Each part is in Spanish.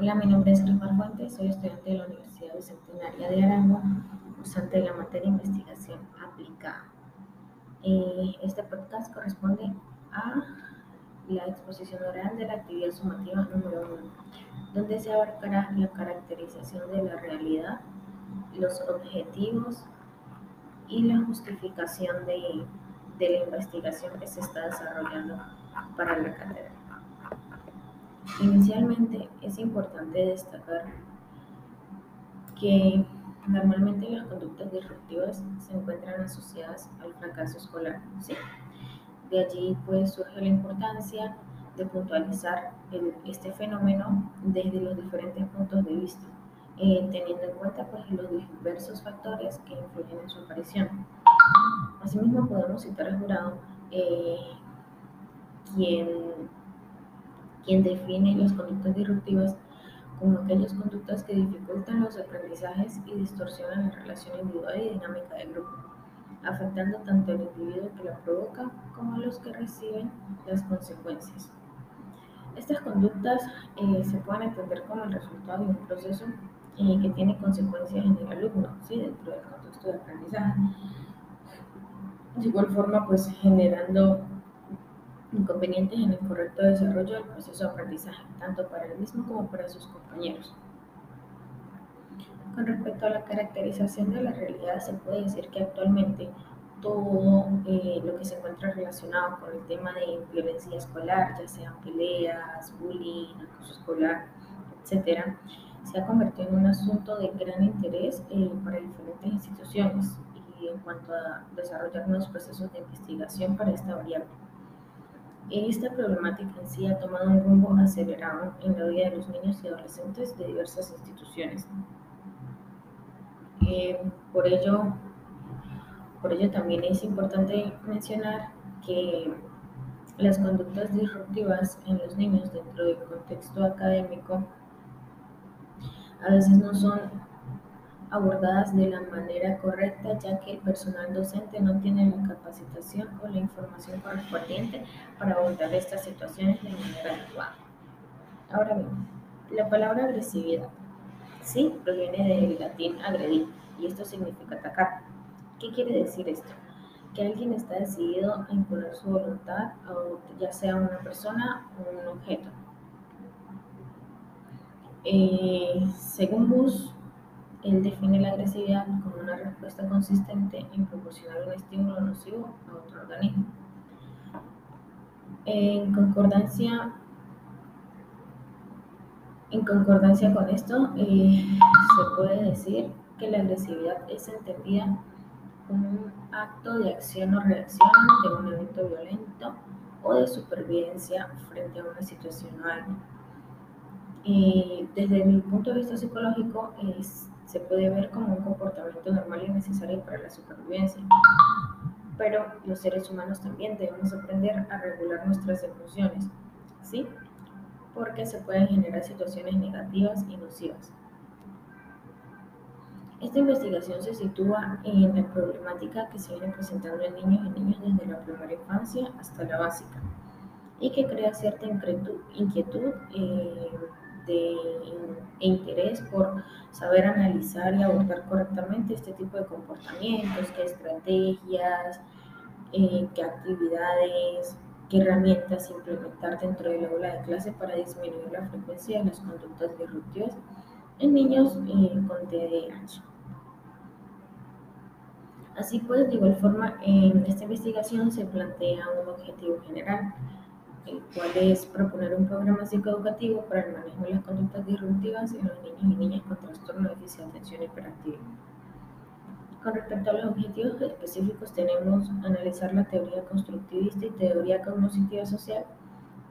Hola, mi nombre es Rafael Fuentes, soy estudiante de la Universidad Bicentenaria de Arango, cursante de la materia de investigación aplicada. Eh, este podcast corresponde a la exposición oral de la actividad sumativa número 1, donde se abarcará la caracterización de la realidad, los objetivos y la justificación de, de la investigación que se está desarrollando para la cátedra. Inicialmente es importante destacar que normalmente las conductas disruptivas se encuentran asociadas al fracaso escolar. De allí pues surge la importancia de puntualizar este fenómeno desde los diferentes puntos de vista, eh, teniendo en cuenta pues, los diversos factores que influyen en su aparición. Asimismo podemos citar al jurado eh, quien quien define las conductas disruptivas como aquellas conductas que dificultan los aprendizajes y distorsionan la relación individual y dinámica del grupo, afectando tanto al individuo que la provoca como a los que reciben las consecuencias. Estas conductas eh, se pueden entender como el resultado de un proceso eh, que tiene consecuencias en el alumno, ¿sí? dentro del contexto de aprendizaje. De igual forma, pues generando inconvenientes en el correcto desarrollo del proceso de aprendizaje, tanto para él mismo como para sus compañeros. Con respecto a la caracterización de la realidad, se puede decir que actualmente todo eh, lo que se encuentra relacionado con el tema de violencia escolar, ya sean peleas, bullying, acoso escolar, etc., se ha convertido en un asunto de gran interés eh, para diferentes instituciones y en cuanto a desarrollar nuevos procesos de investigación para esta variable. Esta problemática en sí ha tomado un rumbo acelerado en la vida de los niños y adolescentes de diversas instituciones. Eh, por, ello, por ello también es importante mencionar que las conductas disruptivas en los niños dentro del contexto académico a veces no son abordadas de la manera correcta, ya que el personal docente no tiene la capacitación o la información correspondiente para abordar estas situaciones de manera adecuada. Ahora bien, la palabra agresividad, sí, proviene del latín agredir, y esto significa atacar. ¿Qué quiere decir esto? Que alguien está decidido a imponer su voluntad, ya sea una persona o un objeto. Eh, según Bush, él define la agresividad como una respuesta consistente en proporcionar un estímulo nocivo a otro organismo. En concordancia, en concordancia con esto, eh, se puede decir que la agresividad es entendida como un acto de acción o reacción ante un evento violento o de supervivencia frente a una situación o algo. Y desde mi punto de vista psicológico, es se puede ver como un comportamiento normal y necesario para la supervivencia. Pero los seres humanos también debemos aprender a regular nuestras emociones, ¿sí? Porque se pueden generar situaciones negativas y nocivas. Esta investigación se sitúa en la problemática que se viene presentando en niños y niñas desde la primera infancia hasta la básica y que crea cierta inquietud, eh, de, interés por saber analizar y abordar correctamente este tipo de comportamientos, qué estrategias, eh, qué actividades, qué herramientas implementar dentro del aula de clase para disminuir la frecuencia de las conductas disruptivas en niños eh, con TDAH. Así pues, de igual forma, en esta investigación se plantea un objetivo general, el cual es proponer un programa psicoeducativo para el manejo de las conductas disruptivas en los niños y niñas con trastorno de déficit de atención hiperactiva. Con respecto a los objetivos específicos, tenemos analizar la teoría constructivista y teoría cognitiva social,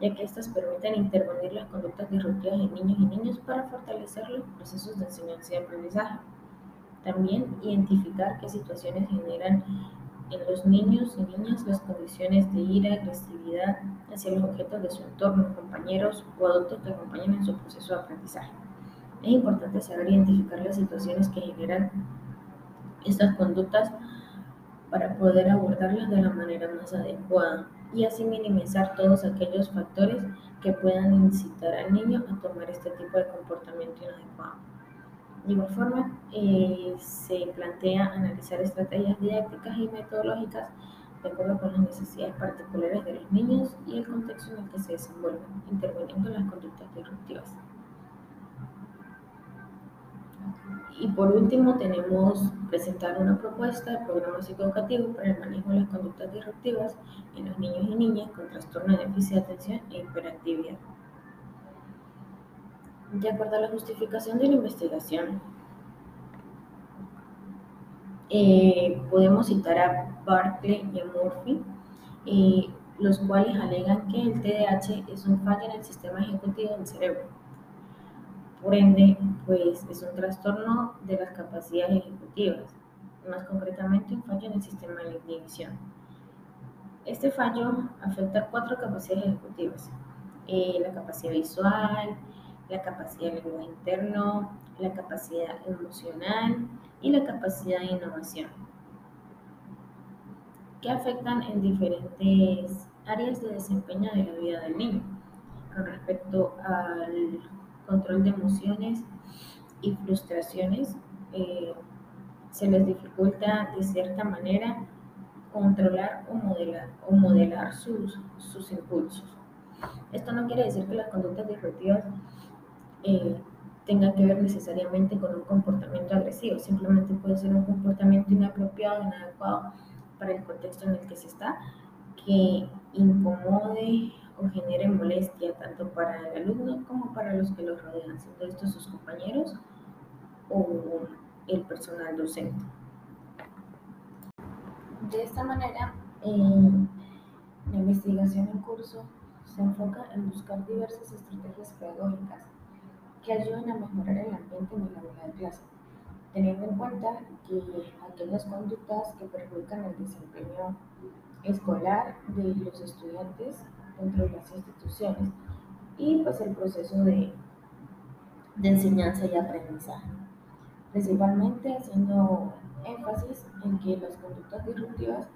ya que estas permiten intervenir las conductas disruptivas en niños y niñas para fortalecer los procesos de enseñanza y aprendizaje. También identificar qué situaciones generan en los niños y niñas las condiciones de ira, agresividad hacia los objetos de su entorno, compañeros o adultos que acompañan en su proceso de aprendizaje. Es importante saber identificar las situaciones que generan estas conductas para poder abordarlas de la manera más adecuada. y así minimizar todos aquellos factores que puedan incitar al niño a tomar este tipo de comportamiento inadecuado. De igual forma, eh, se plantea analizar estrategias didácticas y metodológicas de acuerdo con las necesidades particulares de los niños y el contexto en el que se desenvuelven, interviniendo en las conductas disruptivas. Y por último tenemos presentar una propuesta de programa psicoeducativo para el manejo de las conductas disruptivas en los niños y niñas con trastorno de déficit de atención e hiperactividad. De acuerdo a la justificación de la investigación, eh, podemos citar a Barclay y a Murphy, eh, los cuales alegan que el TDAH es un fallo en el sistema ejecutivo del cerebro por ende, pues es un trastorno de las capacidades ejecutivas, más concretamente un fallo en el sistema de inhibición. Este fallo afecta cuatro capacidades ejecutivas, eh, la capacidad visual, la capacidad de lenguaje interno, la capacidad emocional y la capacidad de innovación, que afectan en diferentes áreas de desempeño de la vida del niño. Con respecto al control de emociones y frustraciones, eh, se les dificulta de cierta manera controlar o modelar, o modelar sus, sus impulsos. Esto no quiere decir que las conductas disruptivas eh, tengan que ver necesariamente con un comportamiento agresivo, simplemente puede ser un comportamiento inapropiado, inadecuado para el contexto en el que se está, que incomode o genere molestia tanto para el alumno como para los que lo rodean, siendo estos sus compañeros o el personal docente. De esta manera, la investigación en curso se enfoca en buscar diversas estrategias pedagógicas que ayuden a mejorar el ambiente en el aula de clase, teniendo en cuenta que aquellas conductas que perjudican el desempeño escolar de los estudiantes dentro de las instituciones y pues el proceso de, de enseñanza y aprendizaje. Principalmente haciendo énfasis en que las conductas disruptivas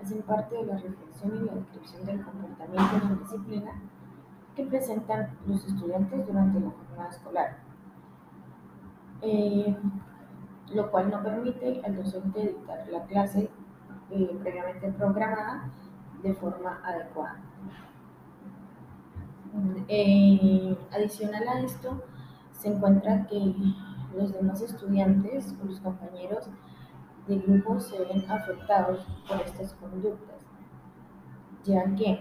hacen parte de la reflexión y la descripción del comportamiento y la disciplina que presentan los estudiantes durante la jornada escolar, eh, lo cual no permite al docente dictar la clase eh, previamente programada de forma adecuada. Eh, adicional a esto, se encuentra que los demás estudiantes o los compañeros de grupo se ven afectados por estas conductas, ya que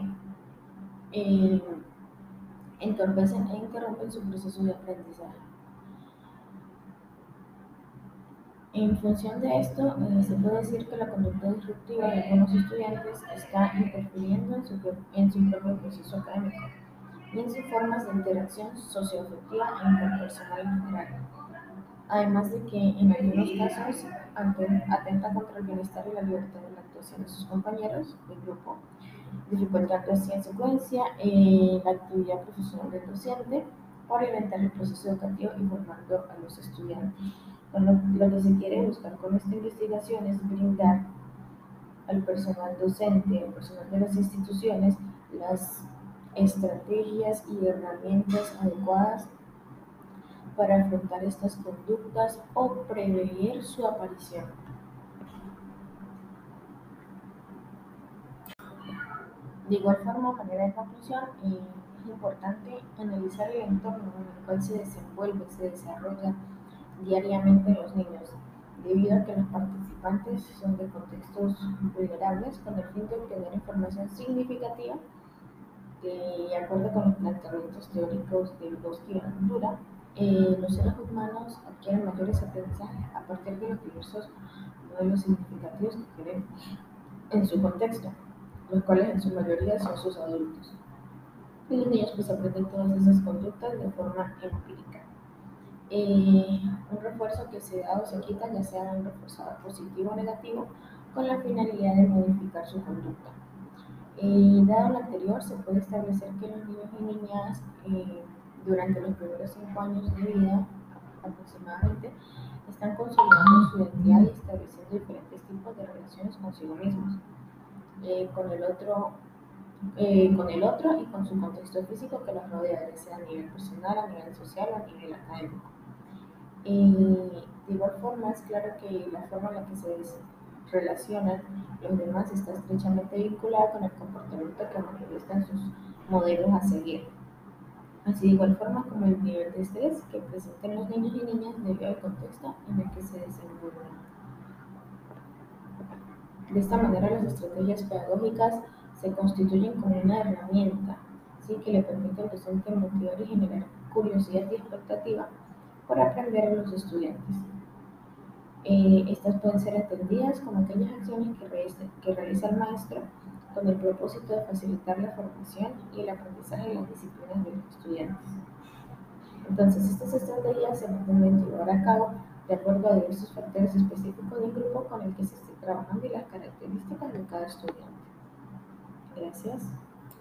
entorpecen e interrumpen su proceso de aprendizaje. En función de esto, eh, se puede decir que la conducta disruptiva de algunos estudiantes está interfiriendo en su, en su propio proceso académico y en sus formas de interacción socioafectiva e interpersonal en general. Además de que en algunos casos atenta contra el bienestar y la libertad de la actuación de sus compañeros del grupo, dificultando así en secuencia eh, la actividad profesional del docente para orientar el proceso educativo y formando a los estudiantes. Bueno, lo que se quiere buscar con esta investigación es brindar al personal docente, al personal de las instituciones, las estrategias y herramientas adecuadas para afrontar estas conductas o prevenir su aparición. De igual forma, manera de conclusión, es importante analizar el entorno en el cual se desenvuelve, se desarrolla diariamente los niños, debido a que los participantes son de contextos vulnerables con el fin de obtener información significativa de acuerdo con los planteamientos teóricos de Vygotsky y Ventura, eh, los seres humanos adquieren mayores aprendizajes a partir de los diversos modelos significativos que tienen en su contexto, los cuales en su mayoría son sus adultos. Y los niños pues aprenden todas esas conductas de forma empírica. Eh, un refuerzo que se da o se quita, ya sea un reforzado positivo o negativo, con la finalidad de modificar su conducta. Eh, dado lo anterior, se puede establecer que los niños y niñas eh, durante los primeros cinco años de vida aproximadamente están consolidando su identidad y estableciendo diferentes tipos de relaciones consigo mismos, eh, con el otro eh, con el otro y con su contexto físico que los rodea, ya sea a nivel personal, a nivel social o a nivel académico. Y de igual forma es claro que la forma en la que se relacionan los demás está estrechamente vinculada con el comportamiento que manifiestan sus modelos a seguir. Así de igual forma como el nivel de estrés que presentan los niños y niñas debido al contexto en el que se desenvuelven. De esta manera las estrategias pedagógicas se constituyen como una herramienta ¿sí? que le permite al docente motivar y generar curiosidad y expectativa por aprender a los estudiantes. Eh, estas pueden ser entendidas como aquellas acciones que realiza, el maestro con el propósito de facilitar la formación y el aprendizaje de las disciplinas de los estudiantes. Entonces, estas estrategias se pretenden llevar a cabo de acuerdo a diversos factores específicos del grupo con el que se trabajando y las características de cada estudiante. Gracias.